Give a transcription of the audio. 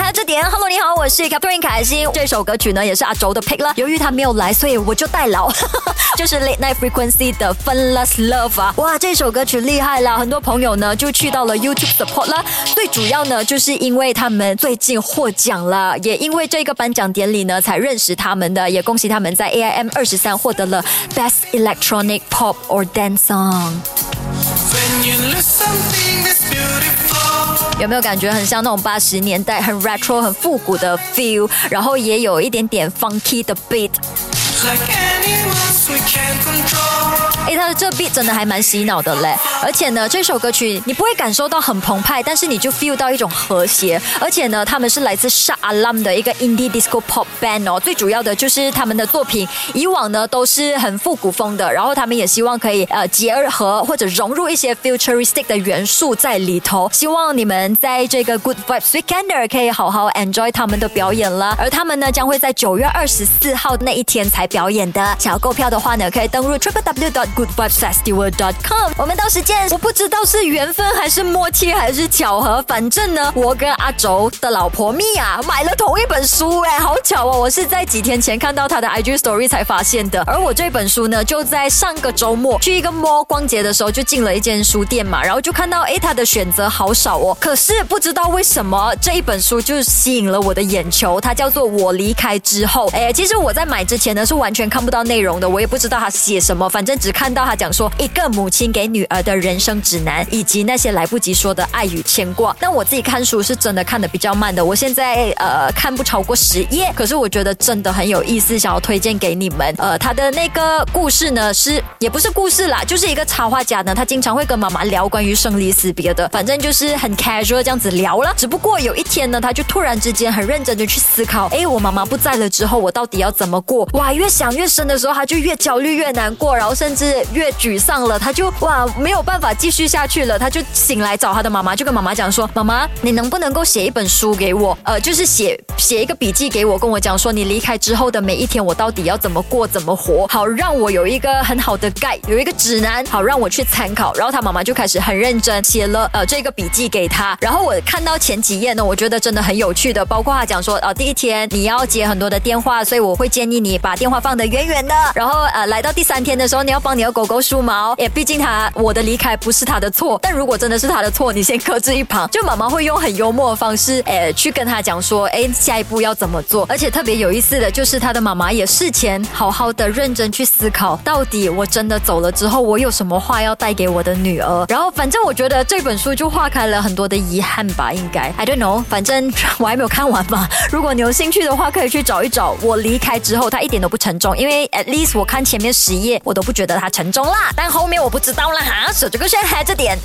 歌曲还这点，Hello，你好，我是 Catherine 凯欣。这首歌曲呢也是阿周的 pick 了，由于他没有来，所以我就代劳，就是 Late Night Frequency 的 Funless Love 啊，哇，这首歌曲厉害了，很多朋友呢就去到了 YouTube support 了。最主要呢，就是因为他们最近获奖了，也因为这个颁奖典礼呢才认识他们的，也恭喜他们在 AIM 二十三获得了 Best Electronic Pop or Dance Song。When you. 有没有感觉很像那种八十年代很 retro 很复古的 feel，然后也有一点点 funky 的 beat。Like anyone, we can't control. 哎，他的这 beat 真的还蛮洗脑的嘞，而且呢，这首歌曲你不会感受到很澎湃，但是你就 feel 到一种和谐，而且呢，他们是来自 s h a l a m 的一个 indie disco pop band 哦，最主要的就是他们的作品以往呢都是很复古风的，然后他们也希望可以呃结合或者融入一些 futuristic 的元素在里头，希望你们在这个 Good Vibes Weekender 可以好好 enjoy 他们的表演了，而他们呢将会在九月二十四号那一天才表演的，想要购票的话呢，可以登录 triple w dot goodvibesfestival.com。我们到时见。我不知道是缘分还是默契还是巧合，反正呢，我跟阿轴的老婆蜜啊买了同一本书，哎，好巧哦！我是在几天前看到他的 IG story 才发现的。而我这本书呢，就在上个周末去一个 mall 逛街的时候，就进了一间书店嘛，然后就看到哎，他的选择好少哦。可是不知道为什么这一本书就吸引了我的眼球，它叫做《我离开之后》。哎，其实我在买之前呢是完全看不到内容的，我也不知道他写什么，反正只看看到他讲说一个母亲给女儿的人生指南，以及那些来不及说的爱与牵挂。那我自己看书是真的看的比较慢的，我现在呃看不超过十页，可是我觉得真的很有意思，想要推荐给你们。呃，他的那个故事呢是也不是故事啦，就是一个插画家呢，他经常会跟妈妈聊关于生离死别的，反正就是很 casual 这样子聊了。只不过有一天呢，他就突然之间很认真的去思考，哎，我妈妈不在了之后，我到底要怎么过？哇，越想越深的时候，他就越焦虑越难过，然后甚至越沮丧了，他就哇没有办法继续下去了，他就醒来找他的妈妈，就跟妈妈讲说，妈妈，你能不能够写一本书给我？呃，就是写写一个笔记给我，跟我讲说你离开之后的每一天，我到底要怎么过，怎么活，好让我有一个很好的 gai 有一个指南，好让我去参考。然后他妈妈就开始很认真写了呃这个笔记给他。然后我看到前几页呢，我觉得真的很有趣的，包括他讲说，呃，第一天你要接很多的电话，所以我会建议你把电话放得远远的。然后呃，来到第三天的时候，你要帮你的狗狗梳毛，也毕竟他我的离开不是他的错，但如果真的是他的错，你先搁置一旁。就妈妈会用很幽默的方式，诶，去跟他讲说，诶，下一步要怎么做。而且特别有意思的就是，他的妈妈也事前好好的认真去思考，到底我真的走了之后，我有什么话要带给我的女儿。然后反正我觉得这本书就化开了很多的遗憾吧，应该 I don't know，反正我还没有看完嘛。如果你有兴趣的话，可以去找一找。我离开之后，他一点都不沉重，因为 at least 我看前面十页，我都不觉得他沉重啦。但后面我不知道了哈，手这个先嗨着点。